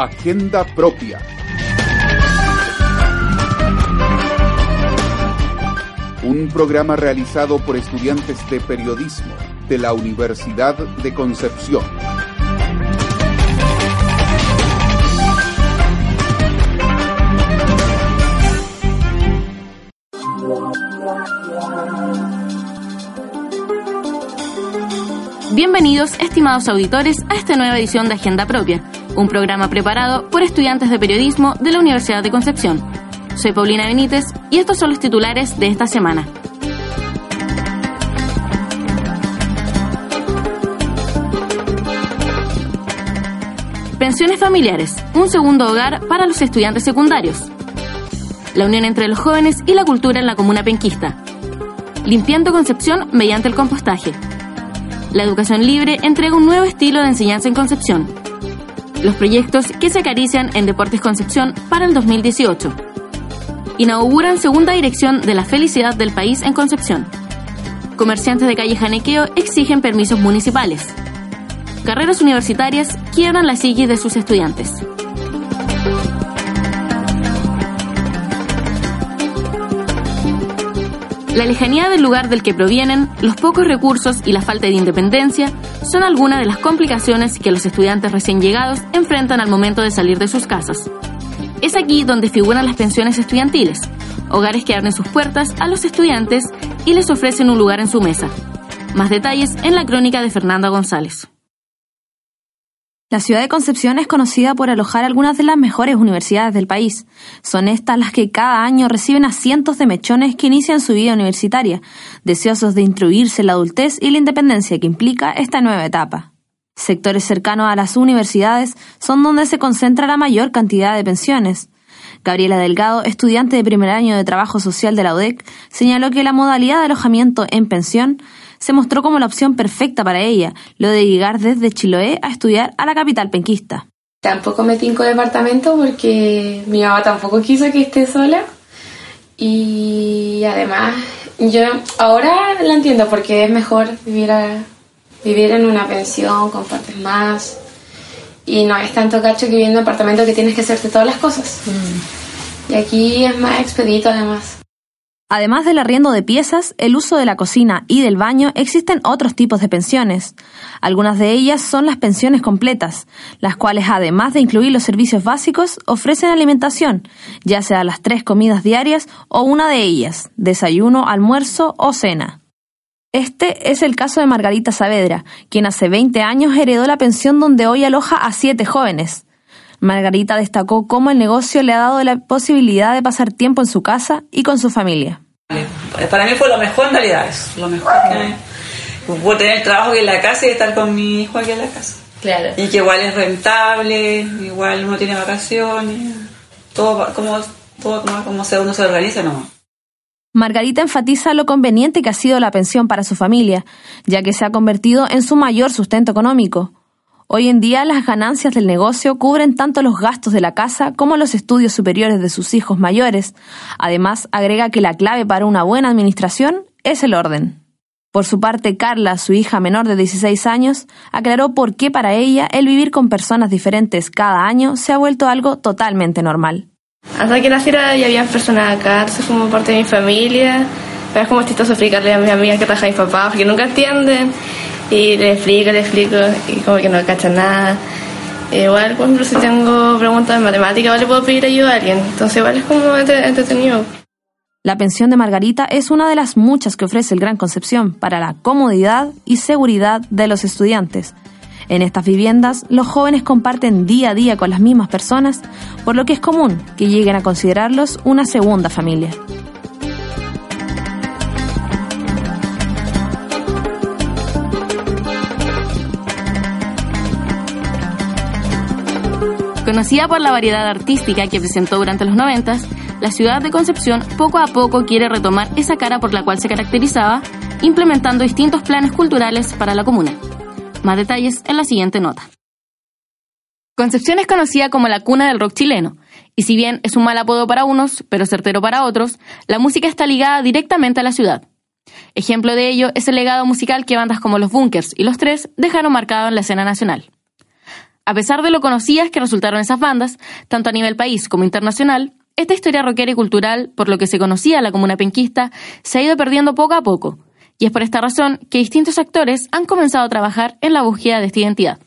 Agenda propia. Un programa realizado por estudiantes de periodismo de la Universidad de Concepción. Bienvenidos, estimados auditores, a esta nueva edición de Agenda Propia, un programa preparado por estudiantes de periodismo de la Universidad de Concepción. Soy Paulina Benítez y estos son los titulares de esta semana. Pensiones familiares, un segundo hogar para los estudiantes secundarios. La unión entre los jóvenes y la cultura en la comuna penquista. Limpiando Concepción mediante el compostaje. La educación libre entrega un nuevo estilo de enseñanza en Concepción. Los proyectos que se acarician en Deportes Concepción para el 2018. Inauguran segunda dirección de la felicidad del país en Concepción. Comerciantes de calle Janequeo exigen permisos municipales. Carreras universitarias quiebran la psiquis de sus estudiantes. La lejanía del lugar del que provienen, los pocos recursos y la falta de independencia son algunas de las complicaciones que los estudiantes recién llegados enfrentan al momento de salir de sus casas. Es aquí donde figuran las pensiones estudiantiles, hogares que abren sus puertas a los estudiantes y les ofrecen un lugar en su mesa. Más detalles en la crónica de Fernanda González. La ciudad de Concepción es conocida por alojar algunas de las mejores universidades del país. Son estas las que cada año reciben a cientos de mechones que inician su vida universitaria, deseosos de instruirse en la adultez y la independencia que implica esta nueva etapa. Sectores cercanos a las universidades son donde se concentra la mayor cantidad de pensiones. Gabriela Delgado, estudiante de primer año de Trabajo Social de la UDEC, señaló que la modalidad de alojamiento en pensión se mostró como la opción perfecta para ella, lo de llegar desde Chiloé a estudiar a la capital penquista. Tampoco me tinco departamento porque mi mamá tampoco quiso que esté sola. Y además, yo ahora la entiendo porque es mejor vivir, vivir en una pensión, compartes más. Y no es tanto cacho que viviendo en apartamento que tienes que hacerte todas las cosas. Mm. Y aquí es más expedito además. Además del arriendo de piezas, el uso de la cocina y del baño, existen otros tipos de pensiones. Algunas de ellas son las pensiones completas, las cuales además de incluir los servicios básicos, ofrecen alimentación, ya sea las tres comidas diarias o una de ellas, desayuno, almuerzo o cena. Este es el caso de Margarita Saavedra, quien hace 20 años heredó la pensión donde hoy aloja a siete jóvenes. Margarita destacó cómo el negocio le ha dado la posibilidad de pasar tiempo en su casa y con su familia. Para mí fue lo mejor en realidad, es lo mejor que puedo tener trabajo aquí en la casa y estar con mi hijo aquí en la casa. Claro. Y que igual es rentable, igual uno tiene vacaciones, todo como, todo como, como uno se organiza nomás. Margarita enfatiza lo conveniente que ha sido la pensión para su familia, ya que se ha convertido en su mayor sustento económico. Hoy en día las ganancias del negocio cubren tanto los gastos de la casa como los estudios superiores de sus hijos mayores. Además, agrega que la clave para una buena administración es el orden. Por su parte, Carla, su hija menor de 16 años, aclaró por qué para ella el vivir con personas diferentes cada año se ha vuelto algo totalmente normal. Hasta que naciera ya había personas acá, como parte de mi familia. Pero es como chistoso explicarle a mis amigas que trabajan mis papás, porque nunca entienden y le explico, le explico y como que no cachan nada. Igual, por ejemplo, si tengo preguntas de matemática, le puedo pedir ayuda a alguien. Entonces, igual es como entretenido. La pensión de Margarita es una de las muchas que ofrece el Gran Concepción para la comodidad y seguridad de los estudiantes. En estas viviendas, los jóvenes comparten día a día con las mismas personas, por lo que es común que lleguen a considerarlos una segunda familia. Conocida por la variedad artística que presentó durante los 90, la ciudad de Concepción poco a poco quiere retomar esa cara por la cual se caracterizaba, implementando distintos planes culturales para la comuna. Más detalles en la siguiente nota. Concepción es conocida como la cuna del rock chileno, y si bien es un mal apodo para unos, pero certero para otros, la música está ligada directamente a la ciudad. Ejemplo de ello es el legado musical que bandas como Los Bunkers y Los Tres dejaron marcado en la escena nacional. A pesar de lo conocidas que resultaron esas bandas, tanto a nivel país como internacional, esta historia rockera y cultural, por lo que se conocía la comuna penquista, se ha ido perdiendo poco a poco, y es por esta razón que distintos actores han comenzado a trabajar en la búsqueda de esta identidad.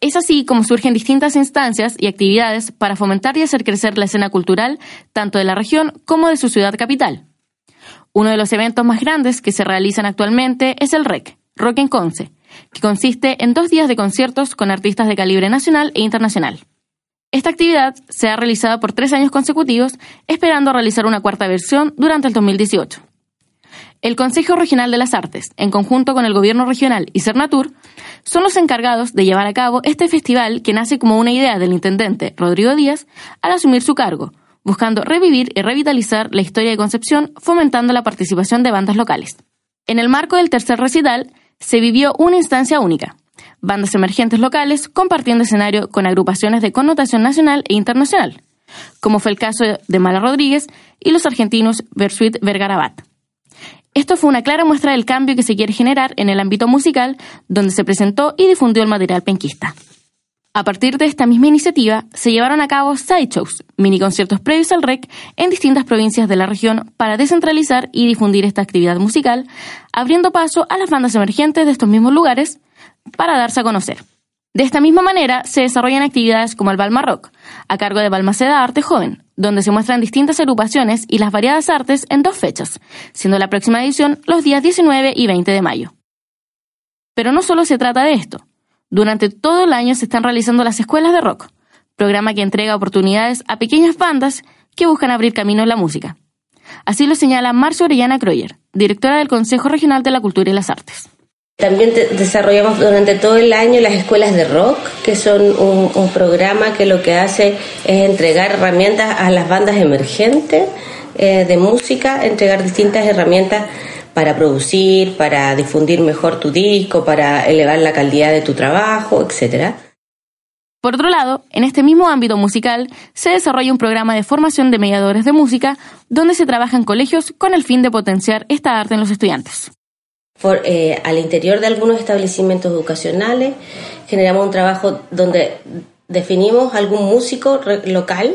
Es así como surgen distintas instancias y actividades para fomentar y hacer crecer la escena cultural tanto de la región como de su ciudad capital. Uno de los eventos más grandes que se realizan actualmente es el REC, Rock en Conce, que consiste en dos días de conciertos con artistas de calibre nacional e internacional. Esta actividad se ha realizado por tres años consecutivos, esperando realizar una cuarta versión durante el 2018. El Consejo Regional de las Artes, en conjunto con el Gobierno Regional y Cernatur, son los encargados de llevar a cabo este festival que nace como una idea del intendente Rodrigo Díaz al asumir su cargo, buscando revivir y revitalizar la historia de Concepción, fomentando la participación de bandas locales. En el marco del tercer recital, se vivió una instancia única. Bandas emergentes locales compartiendo escenario con agrupaciones de connotación nacional e internacional, como fue el caso de Mala Rodríguez y los argentinos Versuit Vergarabat. Esto fue una clara muestra del cambio que se quiere generar en el ámbito musical, donde se presentó y difundió el material penquista. A partir de esta misma iniciativa, se llevaron a cabo sideshows, mini conciertos previos al REC en distintas provincias de la región para descentralizar y difundir esta actividad musical, abriendo paso a las bandas emergentes de estos mismos lugares para darse a conocer. De esta misma manera se desarrollan actividades como el Balma Rock, a cargo de Balmaceda Arte Joven, donde se muestran distintas agrupaciones y las variadas artes en dos fechas, siendo la próxima edición los días 19 y 20 de mayo. Pero no solo se trata de esto. Durante todo el año se están realizando las escuelas de rock, programa que entrega oportunidades a pequeñas bandas que buscan abrir camino en la música. Así lo señala Marcia Orellana Croyer, directora del Consejo Regional de la Cultura y las Artes. También desarrollamos durante todo el año las escuelas de rock, que son un, programa que lo que hace es entregar herramientas a las bandas emergentes eh, de música, entregar distintas herramientas para producir, para difundir mejor tu disco, para elevar la calidad de tu trabajo, etcétera. Por otro lado, en este mismo ámbito musical se desarrolla un programa de formación de mediadores de música donde se trabaja en colegios con el fin de potenciar esta arte en los estudiantes. Eh, al interior de algunos establecimientos educacionales generamos un trabajo donde definimos algún músico local.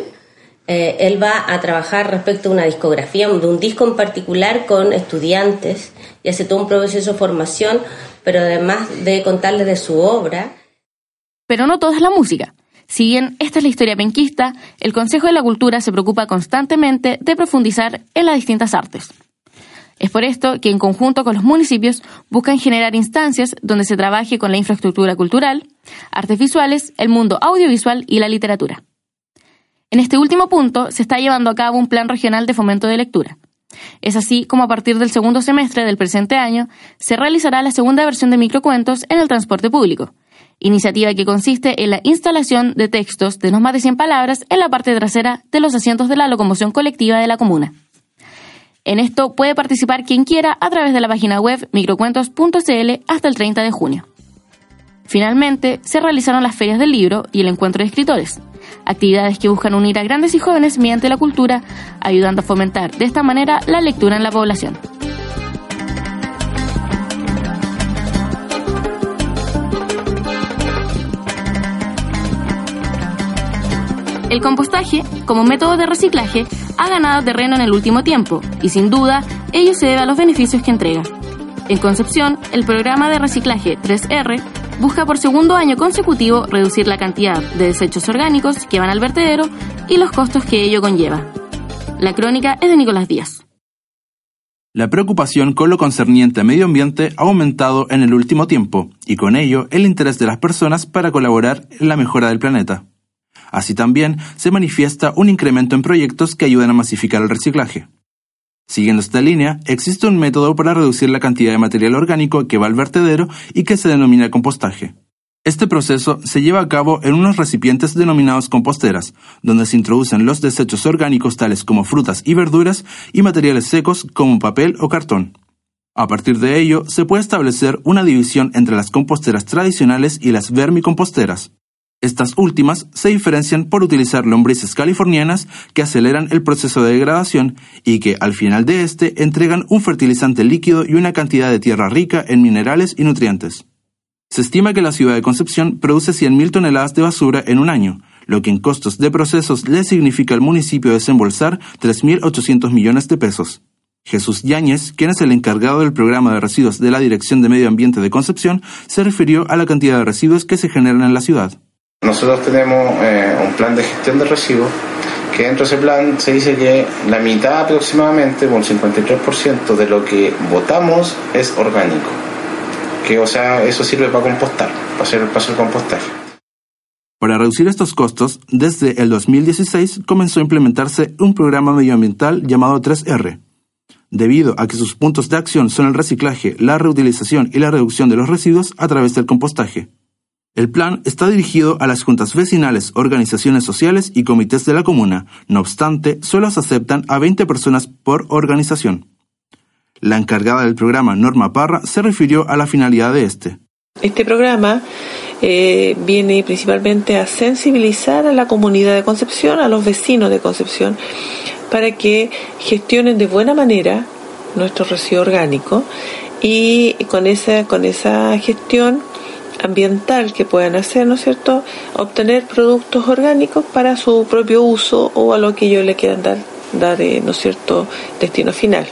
Eh, él va a trabajar respecto a una discografía, de un disco en particular con estudiantes y hace todo un proceso de formación, pero además de contarles de su obra. Pero no toda es la música. Si bien esta es la historia penquista, el Consejo de la Cultura se preocupa constantemente de profundizar en las distintas artes. Es por esto que en conjunto con los municipios buscan generar instancias donde se trabaje con la infraestructura cultural, artes visuales, el mundo audiovisual y la literatura. En este último punto se está llevando a cabo un plan regional de fomento de lectura. Es así como a partir del segundo semestre del presente año se realizará la segunda versión de microcuentos en el transporte público, iniciativa que consiste en la instalación de textos de no más de 100 palabras en la parte trasera de los asientos de la locomoción colectiva de la comuna. En esto puede participar quien quiera a través de la página web microcuentos.cl hasta el 30 de junio. Finalmente, se realizaron las ferias del libro y el encuentro de escritores, actividades que buscan unir a grandes y jóvenes mediante la cultura, ayudando a fomentar de esta manera la lectura en la población. El compostaje, como método de reciclaje, ha ganado terreno en el último tiempo y sin duda ello se debe a los beneficios que entrega. En Concepción, el programa de reciclaje 3R busca por segundo año consecutivo reducir la cantidad de desechos orgánicos que van al vertedero y los costos que ello conlleva. La crónica es de Nicolás Díaz. La preocupación con lo concerniente a medio ambiente ha aumentado en el último tiempo y con ello el interés de las personas para colaborar en la mejora del planeta. Así también se manifiesta un incremento en proyectos que ayudan a masificar el reciclaje. Siguiendo esta línea, existe un método para reducir la cantidad de material orgánico que va al vertedero y que se denomina compostaje. Este proceso se lleva a cabo en unos recipientes denominados composteras, donde se introducen los desechos orgánicos tales como frutas y verduras y materiales secos como papel o cartón. A partir de ello, se puede establecer una división entre las composteras tradicionales y las vermicomposteras. Estas últimas se diferencian por utilizar lombrices californianas que aceleran el proceso de degradación y que al final de este entregan un fertilizante líquido y una cantidad de tierra rica en minerales y nutrientes. Se estima que la ciudad de Concepción produce 100.000 toneladas de basura en un año, lo que en costos de procesos le significa al municipio desembolsar 3.800 millones de pesos. Jesús Yáñez, quien es el encargado del programa de residuos de la Dirección de Medio Ambiente de Concepción, se refirió a la cantidad de residuos que se generan en la ciudad. Nosotros tenemos eh, un plan de gestión de residuos que dentro de ese plan se dice que la mitad aproximadamente, un 53% de lo que votamos es orgánico que o sea, eso sirve para compostar, para hacer, para hacer compostaje. Para reducir estos costos, desde el 2016 comenzó a implementarse un programa medioambiental llamado 3R. Debido a que sus puntos de acción son el reciclaje, la reutilización y la reducción de los residuos a través del compostaje. El plan está dirigido a las juntas vecinales, organizaciones sociales y comités de la comuna. No obstante, solo se aceptan a 20 personas por organización. La encargada del programa, Norma Parra, se refirió a la finalidad de este. Este programa eh, viene principalmente a sensibilizar a la comunidad de Concepción, a los vecinos de Concepción, para que gestionen de buena manera nuestro residuo orgánico y con esa, con esa gestión ambiental que puedan hacer, ¿no es cierto?, obtener productos orgánicos para su propio uso o a lo que ellos le quieran dar, dar eh, ¿no es cierto?, destino final.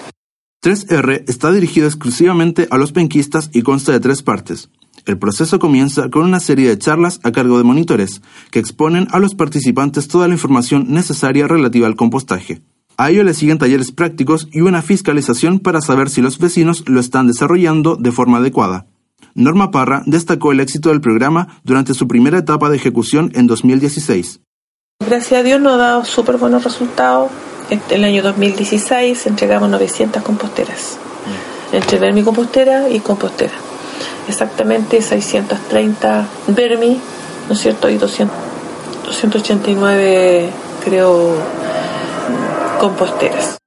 3R está dirigido exclusivamente a los penquistas y consta de tres partes. El proceso comienza con una serie de charlas a cargo de monitores, que exponen a los participantes toda la información necesaria relativa al compostaje. A ello le siguen talleres prácticos y una fiscalización para saber si los vecinos lo están desarrollando de forma adecuada. Norma Parra destacó el éxito del programa durante su primera etapa de ejecución en 2016. Gracias a Dios nos ha dado súper buenos resultados este, el año 2016 entregamos 900 composteras, entre vermicompostera y compostera. Exactamente 630 vermi, ¿no es cierto? Y 200, 289, creo, composteras.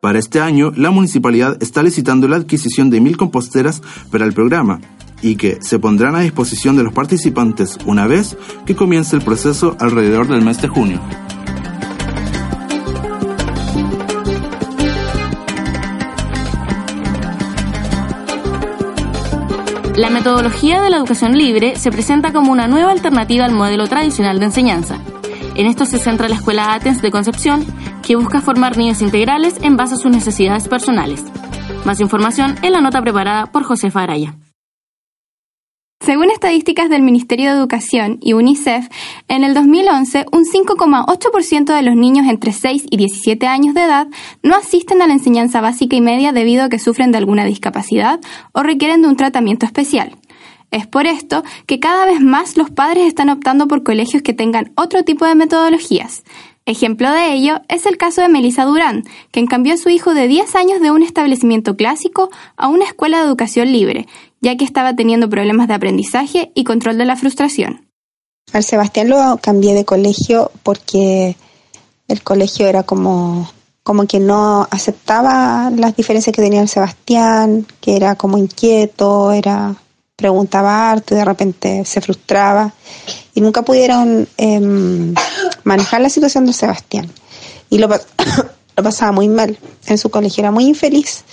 Para este año, la municipalidad está licitando la adquisición de mil composteras para el programa y que se pondrán a disposición de los participantes una vez que comience el proceso alrededor del mes de junio. La metodología de la educación libre se presenta como una nueva alternativa al modelo tradicional de enseñanza. En esto se centra la Escuela Atens de Concepción, que busca formar niños integrales en base a sus necesidades personales. Más información en la nota preparada por Josefa Araya. Según estadísticas del Ministerio de Educación y UNICEF, en el 2011 un 5,8% de los niños entre 6 y 17 años de edad no asisten a la enseñanza básica y media debido a que sufren de alguna discapacidad o requieren de un tratamiento especial. Es por esto que cada vez más los padres están optando por colegios que tengan otro tipo de metodologías. Ejemplo de ello es el caso de Melissa Durán, quien cambió a su hijo de 10 años de un establecimiento clásico a una escuela de educación libre, ya que estaba teniendo problemas de aprendizaje y control de la frustración. Al Sebastián lo cambié de colegio porque el colegio era como, como que no aceptaba las diferencias que tenía el Sebastián, que era como inquieto, era preguntaba harto y de repente se frustraba y nunca pudieron em, manejar la situación de Sebastián. Y lo, lo pasaba muy mal. En su colegio era muy infeliz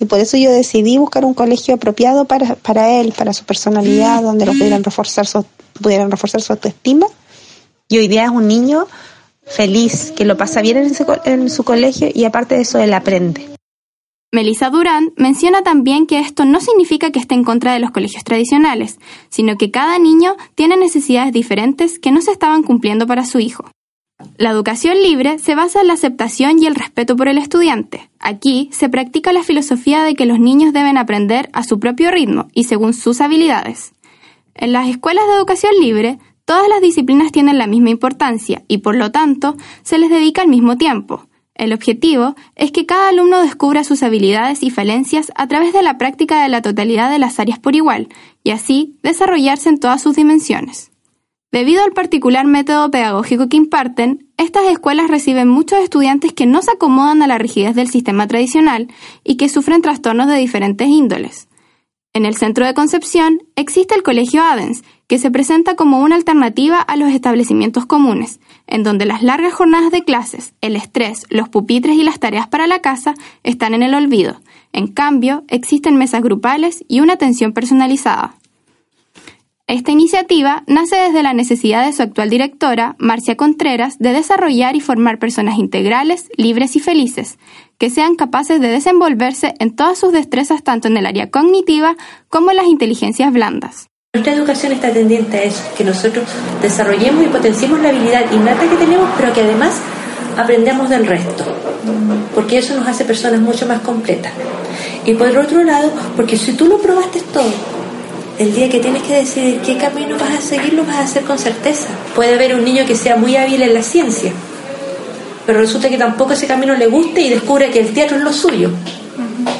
y por eso yo decidí buscar un colegio apropiado para, para él, para su personalidad, donde lo pudieran reforzar su, pudieran reforzar su autoestima. Y hoy día es un niño feliz, que lo pasa bien en, en su colegio y aparte de eso él aprende. Melissa Durán menciona también que esto no significa que esté en contra de los colegios tradicionales, sino que cada niño tiene necesidades diferentes que no se estaban cumpliendo para su hijo. La educación libre se basa en la aceptación y el respeto por el estudiante. Aquí se practica la filosofía de que los niños deben aprender a su propio ritmo y según sus habilidades. En las escuelas de educación libre, todas las disciplinas tienen la misma importancia y por lo tanto se les dedica al mismo tiempo. El objetivo es que cada alumno descubra sus habilidades y falencias a través de la práctica de la totalidad de las áreas por igual, y así desarrollarse en todas sus dimensiones. Debido al particular método pedagógico que imparten, estas escuelas reciben muchos estudiantes que no se acomodan a la rigidez del sistema tradicional y que sufren trastornos de diferentes índoles. En el centro de Concepción existe el Colegio Adens, que se presenta como una alternativa a los establecimientos comunes, en donde las largas jornadas de clases, el estrés, los pupitres y las tareas para la casa están en el olvido. En cambio, existen mesas grupales y una atención personalizada. Esta iniciativa nace desde la necesidad de su actual directora, Marcia Contreras, de desarrollar y formar personas integrales, libres y felices, que sean capaces de desenvolverse en todas sus destrezas tanto en el área cognitiva como en las inteligencias blandas. Nuestra educación está tendiente a eso, que nosotros desarrollemos y potenciemos la habilidad innata que tenemos, pero que además aprendamos del resto, porque eso nos hace personas mucho más completas. Y por otro lado, porque si tú lo probaste todo, el día que tienes que decidir qué camino vas a seguir, lo vas a hacer con certeza. Puede haber un niño que sea muy hábil en la ciencia, pero resulta que tampoco ese camino le guste y descubre que el teatro es lo suyo.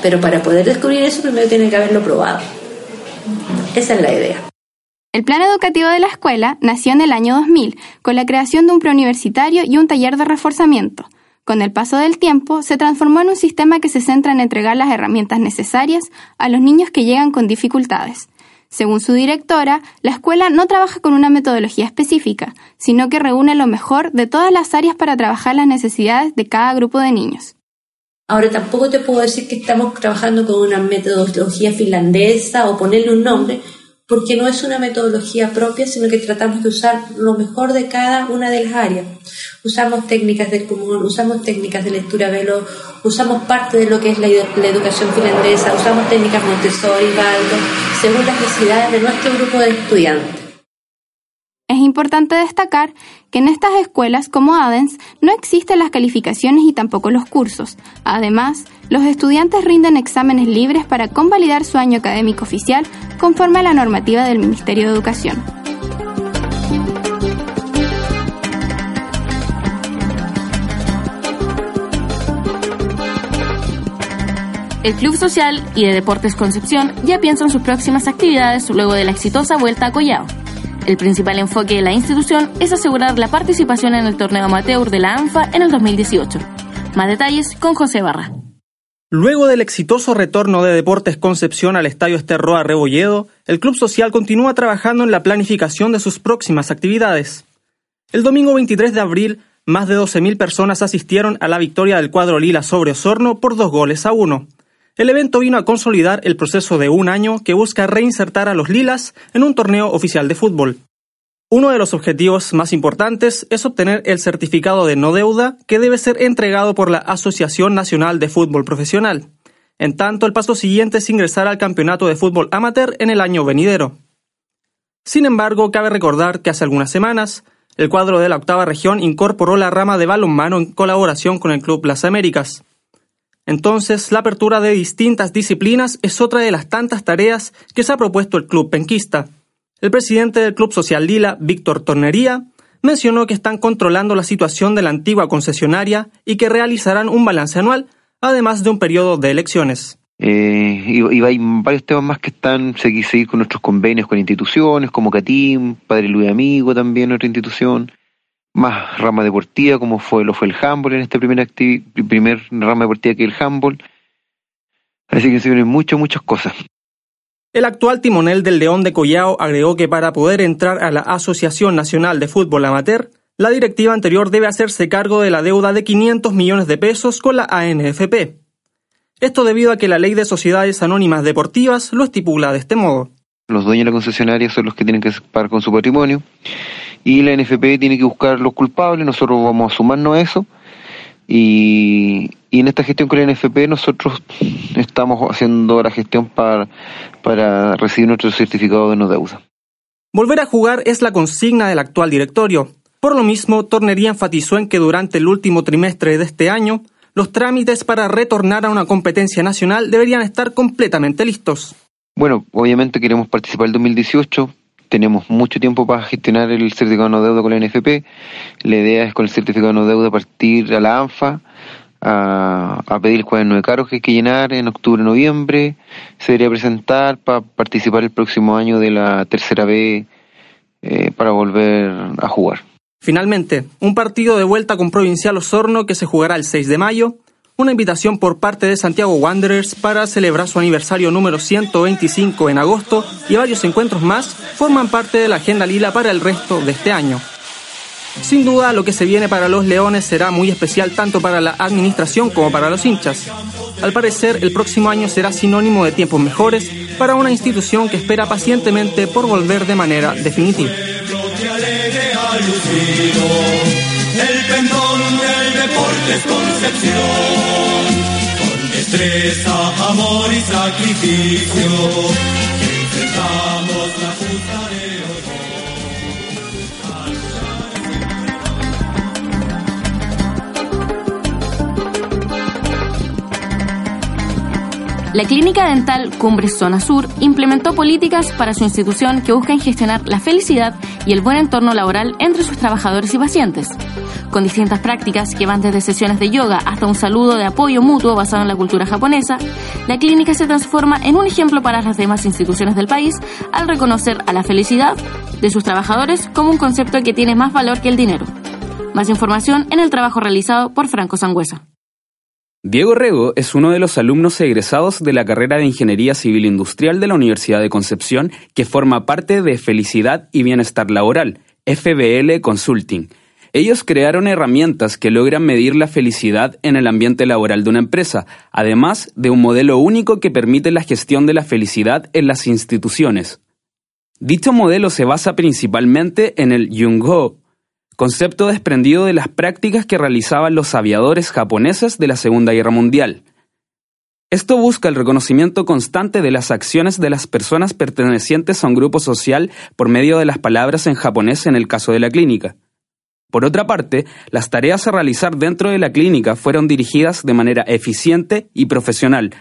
Pero para poder descubrir eso, primero tiene que haberlo probado. Esa es la idea. El plan educativo de la escuela nació en el año 2000, con la creación de un preuniversitario y un taller de reforzamiento. Con el paso del tiempo, se transformó en un sistema que se centra en entregar las herramientas necesarias a los niños que llegan con dificultades. Según su directora, la escuela no trabaja con una metodología específica, sino que reúne lo mejor de todas las áreas para trabajar las necesidades de cada grupo de niños. Ahora tampoco te puedo decir que estamos trabajando con una metodología finlandesa o ponerle un nombre, porque no es una metodología propia, sino que tratamos de usar lo mejor de cada una de las áreas. Usamos técnicas del común, usamos técnicas de lectura veloz, usamos parte de lo que es la, educación finlandesa, usamos técnicas Montessori, Baldo, según las necesidades de nuestro grupo de estudiantes. Importante destacar que en estas escuelas como ADENS no existen las calificaciones y tampoco los cursos. Además, los estudiantes rinden exámenes libres para convalidar su año académico oficial conforme a la normativa del Ministerio de Educación. El Club Social y de Deportes Concepción ya piensa en sus próximas actividades luego de la exitosa vuelta a Collao. El principal enfoque de la institución es asegurar la participación en el torneo amateur de la ANFA en el 2018. Más detalles con José Barra. Luego del exitoso retorno de Deportes Concepción al Estadio Esterroa Rebolledo, el Club Social continúa trabajando en la planificación de sus próximas actividades. El domingo 23 de abril, más de 12.000 personas asistieron a la victoria del cuadro Lila sobre Osorno por dos goles a uno. El evento vino a consolidar el proceso de un año que busca reinsertar a los Lilas en un torneo oficial de fútbol. Uno de los objetivos más importantes es obtener el certificado de no deuda que debe ser entregado por la Asociación Nacional de Fútbol Profesional. En tanto, el paso siguiente es ingresar al campeonato de fútbol amateur en el año venidero. Sin embargo, cabe recordar que hace algunas semanas, el cuadro de la octava región incorporó la rama de balonmano en colaboración con el Club Las Américas. Entonces, la apertura de distintas disciplinas es otra de las tantas tareas que se ha propuesto el club penquista. El presidente del Club Social Lila, Víctor Tornería, mencionó que están controlando la situación de la antigua concesionaria y que realizarán un balance anual, además de un periodo de elecciones. Eh, y, hay varios temas más que están, seguir, con nuestros convenios con instituciones como CATIM, Padre Luis Amigo también, otra institución, más rama deportiva, como fue lo fue el handball en este primer, primer rama deportiva que el handball. Así que se vienen muchas, muchas cosas. El actual timonel del León de Collao agregó que para poder entrar a la Asociación Nacional de Fútbol Amateur, la directiva anterior debe hacerse cargo de la deuda de 500 millones de pesos con la ANFP. Esto debido a que la ley de sociedades anónimas deportivas lo estipula de este modo. Los dueños de la concesionaria son los que tienen que pagar con su patrimonio y la NFP tiene que buscar los culpables, nosotros vamos a sumarnos a eso y, en esta gestión con la NFP nosotros estamos haciendo la gestión para, para recibir nuestro certificado de no deuda. Volver a jugar es la consigna del actual directorio. Por lo mismo, Tornería enfatizó en que durante el último trimestre de este año, los trámites para retornar a una competencia nacional deberían estar completamente listos. Bueno, obviamente queremos participar el 2018, tenemos mucho tiempo para gestionar el certificado de no deuda con la NFP. La idea es con el certificado de no deuda partir a la ANFA, a, pedir el cuaderno de cargos que hay que llenar en octubre, noviembre. Se debería presentar para participar el próximo año de la tercera B eh, para volver a jugar. Finalmente, un partido de vuelta con Provincial Osorno que se jugará el 6 de mayo, una invitación por parte de Santiago Wanderers para celebrar su aniversario número 125 en agosto y varios encuentros más forman parte de la agenda lila para el resto de este año. Sin duda, lo que se viene para los Leones será muy especial tanto para la administración como para los hinchas. Al parecer, el próximo año será sinónimo de tiempos mejores para una institución que espera pacientemente por volver de manera definitiva. El pendón del deporte Concepción, con destreza, amor y sacrificio, enfrentamos la justa de La Clínica Dental Cumbres Zona Sur implementó políticas para su institución que buscan gestionar la felicidad y el buen entorno laboral entre sus trabajadores y pacientes. Con distintas prácticas que van desde sesiones de yoga hasta un saludo de apoyo mutuo basado en la cultura japonesa, la clínica se transforma en un ejemplo para las demás instituciones del país al reconocer a la felicidad de sus trabajadores como un concepto que tiene más valor que el dinero. Más información en el trabajo realizado por Franco Sangüesa. Diego Rego es uno de los alumnos egresados de la carrera de Ingeniería Civil Industrial de la Universidad de Concepción que forma parte de Felicidad y Bienestar Laboral, FBL Consulting. Ellos crearon herramientas que logran medir la felicidad en el ambiente laboral de una empresa, además de un modelo único que permite la gestión de la felicidad en las instituciones. Dicho modelo se basa principalmente en el Jung-Ho, concepto desprendido de las prácticas que realizaban los aviadores japoneses de la Segunda Guerra Mundial. Esto busca el reconocimiento constante de las acciones de las personas pertenecientes a un grupo social por medio de las palabras en japonés en el caso de la clínica. Por otra parte, las tareas a realizar dentro de la clínica fueron dirigidas de manera eficiente y profesional.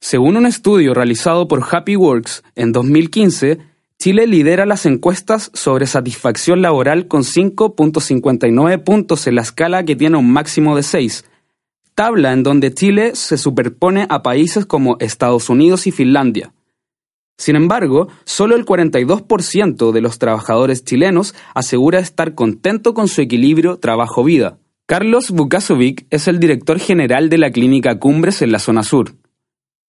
Según un estudio realizado por Happy Works en 2015, Chile lidera las encuestas sobre satisfacción laboral con 5.59 puntos en la escala que tiene un máximo de 6, tabla en donde Chile se superpone a países como Estados Unidos y Finlandia. Sin embargo, solo el 42% de los trabajadores chilenos asegura estar contento con su equilibrio trabajo-vida. Carlos Bukasovic es el director general de la clínica Cumbres en la zona sur.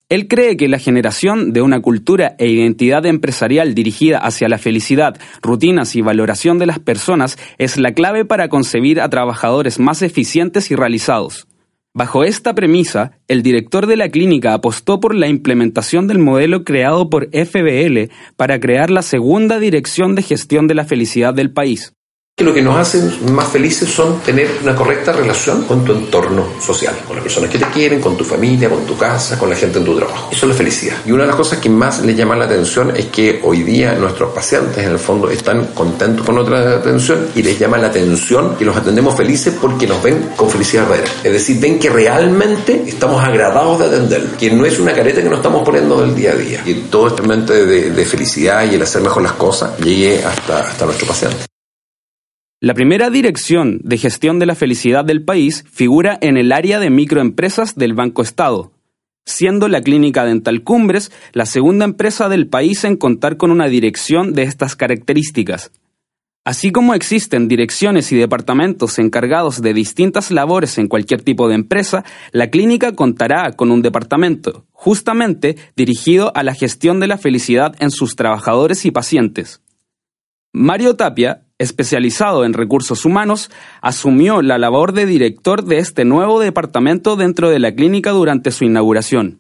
Él cree que la generación de una cultura e identidad empresarial dirigida hacia la felicidad, rutinas y valoración de las personas es la clave para concebir a trabajadores más eficientes y realizados. Bajo esta premisa, el director de la clínica apostó por la implementación del modelo creado por FBL para crear la segunda dirección de gestión de la felicidad del país que lo que nos hace más felices son tener una correcta relación con tu entorno social, con las personas que te quieren, con tu familia, con tu casa, con la gente en tu trabajo. Eso es la felicidad. Y una de las cosas que más les llama la atención es que hoy día nuestros pacientes en el fondo están contentos con otra atención y les llama la atención que los atendemos felices porque nos ven con felicidad verdadera. Es decir, ven que realmente estamos agradados de atenderlos, que no es una careta que nos estamos poniendo del día a día. Y todo este de, de felicidad y el hacer mejor las cosas llegue hasta, hasta nuestro paciente. La primera dirección de gestión de la felicidad del país figura en el área de microempresas del Banco Estado, siendo la Clínica Dental Cumbres la segunda empresa del país en contar con una dirección de estas características. Así como existen direcciones y departamentos encargados de distintas labores en cualquier tipo de empresa, la clínica contará con un departamento, justamente dirigido a la gestión de la felicidad en sus trabajadores y pacientes. Mario Tapia, especializado en recursos humanos, asumió la labor de director de este nuevo departamento dentro de la clínica durante su inauguración.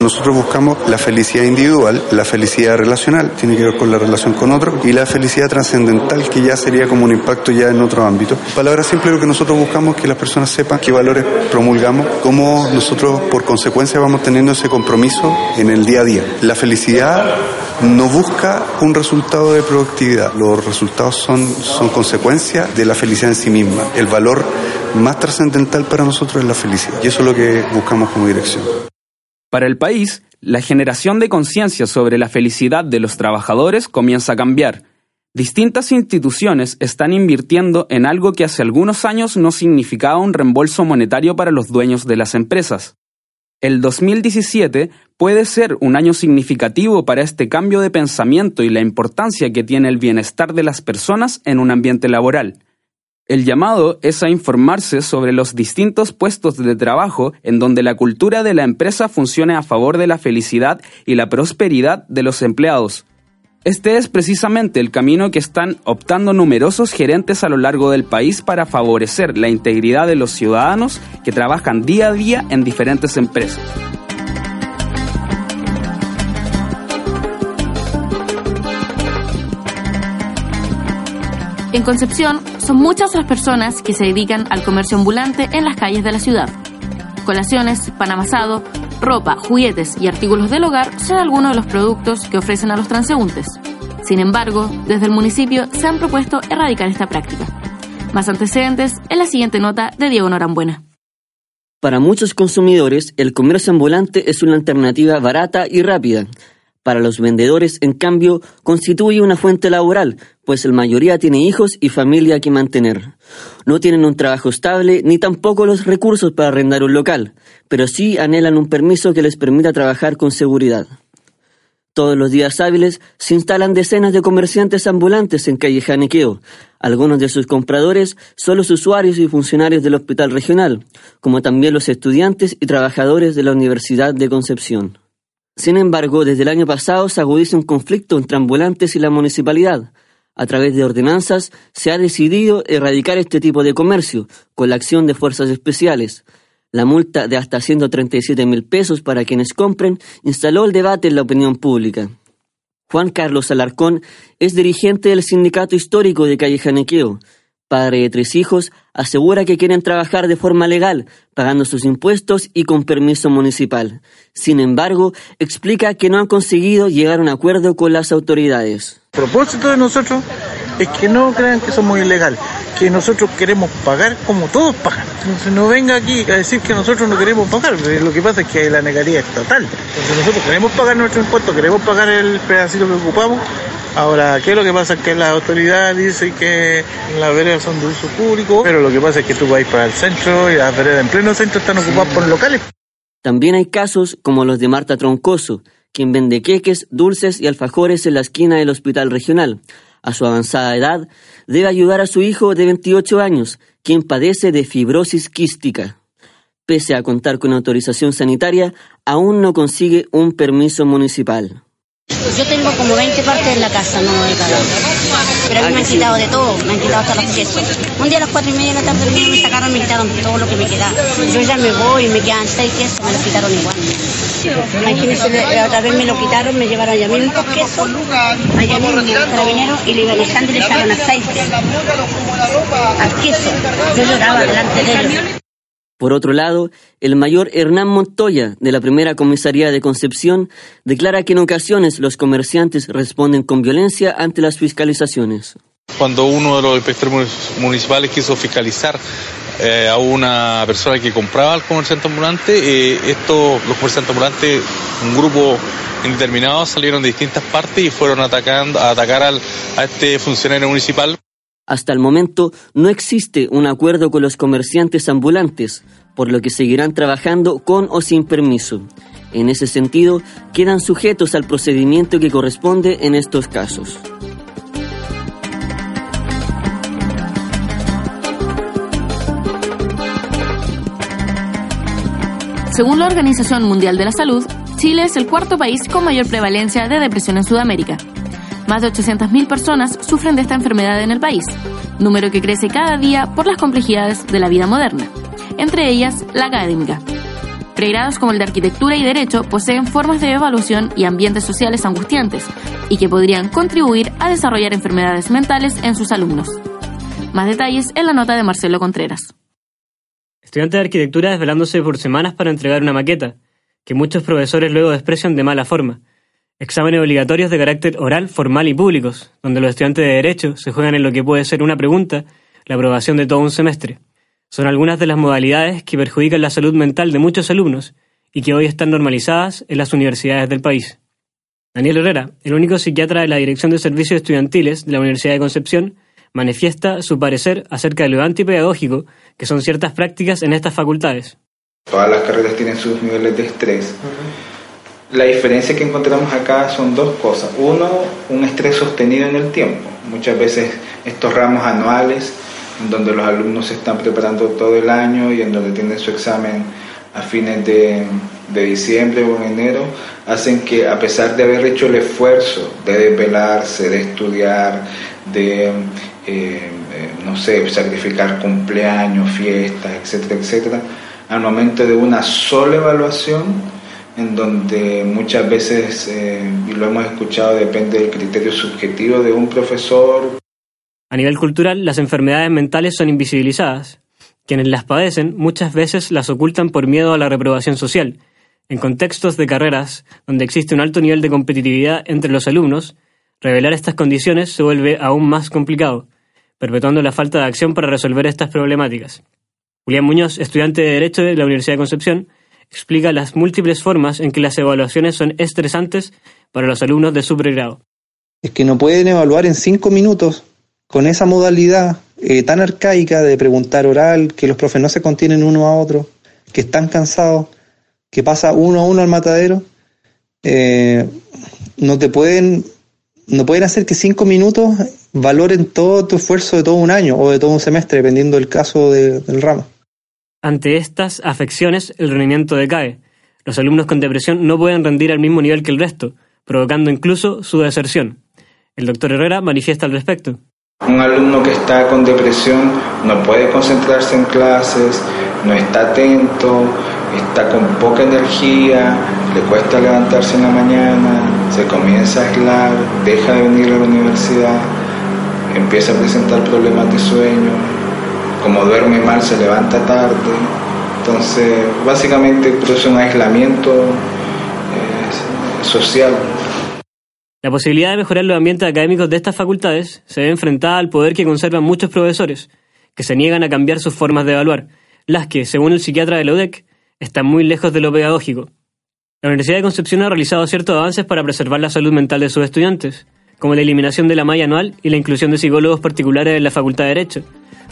Nosotros buscamos la felicidad individual, la felicidad relacional, tiene que ver con la relación con otro, y la felicidad trascendental, que ya sería como un impacto ya en otro ámbito. Palabra simple, lo que nosotros buscamos es que las personas sepan qué valores promulgamos, cómo nosotros por consecuencia vamos teniendo ese compromiso en el día a día. La felicidad no busca un resultado de productividad, los resultados son, son consecuencia de la felicidad en sí misma. El valor más trascendental para nosotros es la felicidad, y eso es lo que buscamos como dirección. Para el país, la generación de conciencia sobre la felicidad de los trabajadores comienza a cambiar. Distintas instituciones están invirtiendo en algo que hace algunos años no significaba un reembolso monetario para los dueños de las empresas. El 2017 puede ser un año significativo para este cambio de pensamiento y la importancia que tiene el bienestar de las personas en un ambiente laboral. El llamado es a informarse sobre los distintos puestos de trabajo en donde la cultura de la empresa funcione a favor de la felicidad y la prosperidad de los empleados. Este es precisamente el camino que están optando numerosos gerentes a lo largo del país para favorecer la integridad de los ciudadanos que trabajan día a día en diferentes empresas. En Concepción, son muchas las personas que se dedican al comercio ambulante en las calles de la ciudad. Colaciones, pan amasado, ropa, juguetes y artículos del hogar son algunos de los productos que ofrecen a los transeúntes. Sin embargo, desde el municipio se han propuesto erradicar esta práctica. Más antecedentes en la siguiente nota de Diego Norambuena. Para muchos consumidores, el comercio ambulante es una alternativa barata y rápida, para los vendedores, en cambio, constituye una fuente laboral, pues la mayoría tiene hijos y familia que mantener. No tienen un trabajo estable ni tampoco los recursos para arrendar un local, pero sí anhelan un permiso que les permita trabajar con seguridad. Todos los días hábiles se instalan decenas de comerciantes ambulantes en calle Janequeo. Algunos de sus compradores son los usuarios y funcionarios del hospital regional, como también los estudiantes y trabajadores de la Universidad de Concepción. Sin embargo, desde el año pasado se agudiza un conflicto entre ambulantes y la municipalidad. A través de ordenanzas se ha decidido erradicar este tipo de comercio con la acción de fuerzas especiales. La multa de hasta 137 mil pesos para quienes compren instaló el debate en la opinión pública. Juan Carlos Alarcón es dirigente del Sindicato Histórico de Calle Janequeo padre de tres hijos, asegura que quieren trabajar de forma legal, pagando sus impuestos y con permiso municipal. Sin embargo, explica que no han conseguido llegar a un acuerdo con las autoridades. El propósito de nosotros es que no crean que somos ilegales, que nosotros queremos pagar como todos pagan. Entonces no venga aquí a decir que nosotros no queremos pagar, lo que pasa es que la negaría es total. Entonces nosotros queremos pagar nuestro impuesto, queremos pagar el pedacito que ocupamos, Ahora, ¿qué es lo que pasa? Que la autoridad dice que las veredas son de uso público, pero lo que pasa es que tú vas para el centro y las veredas en pleno centro están ocupadas por locales. También hay casos como los de Marta Troncoso, quien vende queques, dulces y alfajores en la esquina del hospital regional. A su avanzada edad, debe ayudar a su hijo de 28 años, quien padece de fibrosis quística. Pese a contar con autorización sanitaria, aún no consigue un permiso municipal. Yo tengo como 20 partes en la casa, no he cagado. Pero a mí me han quitado de todo, me han quitado hasta los quesos. Un día a las 4 y media de la tarde me sacaron, me quitaron todo lo que me quedaba. Yo ya me voy, y me quedan 6 quesos, me los quitaron igual. Imagínense, otra vez me lo quitaron, me llevaron allá mismo quesos, allá mismo carabineros, y le iban echando y le echaron aceite al queso. Yo lloraba delante de ellos. Por otro lado, el mayor Hernán Montoya, de la primera comisaría de Concepción, declara que en ocasiones los comerciantes responden con violencia ante las fiscalizaciones. Cuando uno de los inspectores municipales quiso fiscalizar eh, a una persona que compraba al comerciante ambulante, eh, estos, los comerciantes ambulantes, un grupo indeterminado, salieron de distintas partes y fueron atacando, a atacar a este funcionario municipal. Hasta el momento no existe un acuerdo con los comerciantes ambulantes, por lo que seguirán trabajando con o sin permiso. En ese sentido, quedan sujetos al procedimiento que corresponde en estos casos. Según la Organización Mundial de la Salud, Chile es el cuarto país con mayor prevalencia de depresión en Sudamérica. Más de 800.000 personas sufren de esta enfermedad en el país, número que crece cada día por las complejidades de la vida moderna, entre ellas la académica. Pregrados como el de Arquitectura y Derecho poseen formas de evaluación y ambientes sociales angustiantes y que podrían contribuir a desarrollar enfermedades mentales en sus alumnos. Más detalles en la nota de Marcelo Contreras. Estudiante de arquitectura desvelándose por semanas para entregar una maqueta, que muchos profesores luego desprecian de mala forma, Exámenes obligatorios de carácter oral, formal y públicos, donde los estudiantes de Derecho se juegan en lo que puede ser una pregunta, la aprobación de todo un semestre. Son algunas de las modalidades que perjudican la salud mental de muchos alumnos y que hoy están normalizadas en las universidades del país. Daniel Herrera, el único psiquiatra de la Dirección de Servicios Estudiantiles de la Universidad de Concepción, manifiesta su parecer acerca de lo antipedagógico que son ciertas prácticas en estas facultades. Todas las carreras tienen sus niveles de estrés. La diferencia que encontramos acá son dos cosas. Uno, un estrés sostenido en el tiempo. Muchas veces estos ramos anuales, en donde los alumnos se están preparando todo el año y en donde tienen su examen a fines de, diciembre o en enero, hacen que a pesar de haber hecho el esfuerzo de desvelarse, de estudiar, de, eh, eh, no sé, sacrificar cumpleaños, fiestas, etcétera, etcétera, al momento de una sola evaluación, en donde muchas veces, eh, y lo hemos escuchado, depende del criterio subjetivo de un profesor. A nivel cultural, las enfermedades mentales son invisibilizadas. Quienes las padecen muchas veces las ocultan por miedo a la reprobación social. En contextos de carreras donde existe un alto nivel de competitividad entre los alumnos, revelar estas condiciones se vuelve aún más complicado, perpetuando la falta de acción para resolver estas problemáticas. Julián Muñoz, estudiante de Derecho de la Universidad de Concepción, explica las múltiples formas en que las evaluaciones son estresantes para los alumnos de su pregrado. Es que no pueden evaluar en cinco minutos con esa modalidad eh, tan arcaica de preguntar oral, que los profes no se contienen uno a otro, que están cansados, que pasa uno a uno al matadero, eh, no te pueden, no pueden hacer que cinco minutos valoren todo tu esfuerzo de todo un año o de todo un semestre, dependiendo del caso de- del ramo. Ante estas afecciones, el rendimiento decae. Los alumnos con depresión no pueden rendir al mismo nivel que el resto, provocando incluso su deserción. El doctor Herrera manifiesta al respecto. Un alumno que está con depresión no puede concentrarse en clases, no está atento, está con poca energía, le cuesta levantarse en la mañana, se comienza a aislar, deja de venir a la universidad, empieza a presentar problemas de sueño, como duerme mal se levanta tarde, entonces básicamente produce un aislamiento eh, social. La posibilidad de mejorar los ambientes académicos de estas facultades se ve enfrentada al poder que conservan muchos profesores, que se niegan a cambiar sus formas de evaluar, las que, según el psiquiatra de la UDEC, están muy lejos de lo pedagógico. La Universidad de Concepción ha realizado ciertos avances para preservar la salud mental de sus estudiantes, como la eliminación de la malla anual y la inclusión de psicólogos particulares en la Facultad de Derecho.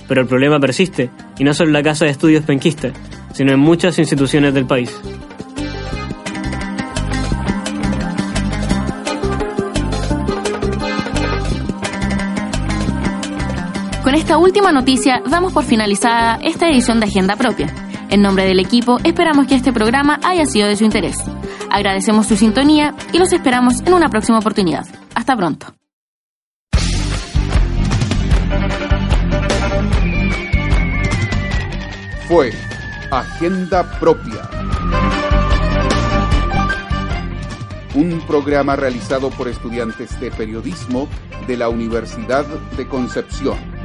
Pero el problema persiste, y no solo en la Casa de Estudios Penquista, sino en muchas instituciones del país. Con esta última noticia damos por finalizada esta edición de Agenda Propia. En nombre del equipo esperamos que este programa haya sido de su interés. Agradecemos su sintonía y los esperamos en una próxima oportunidad. Hasta pronto. Fue Agenda Propia. Un programa realizado por estudiantes de periodismo de la Universidad de Concepción.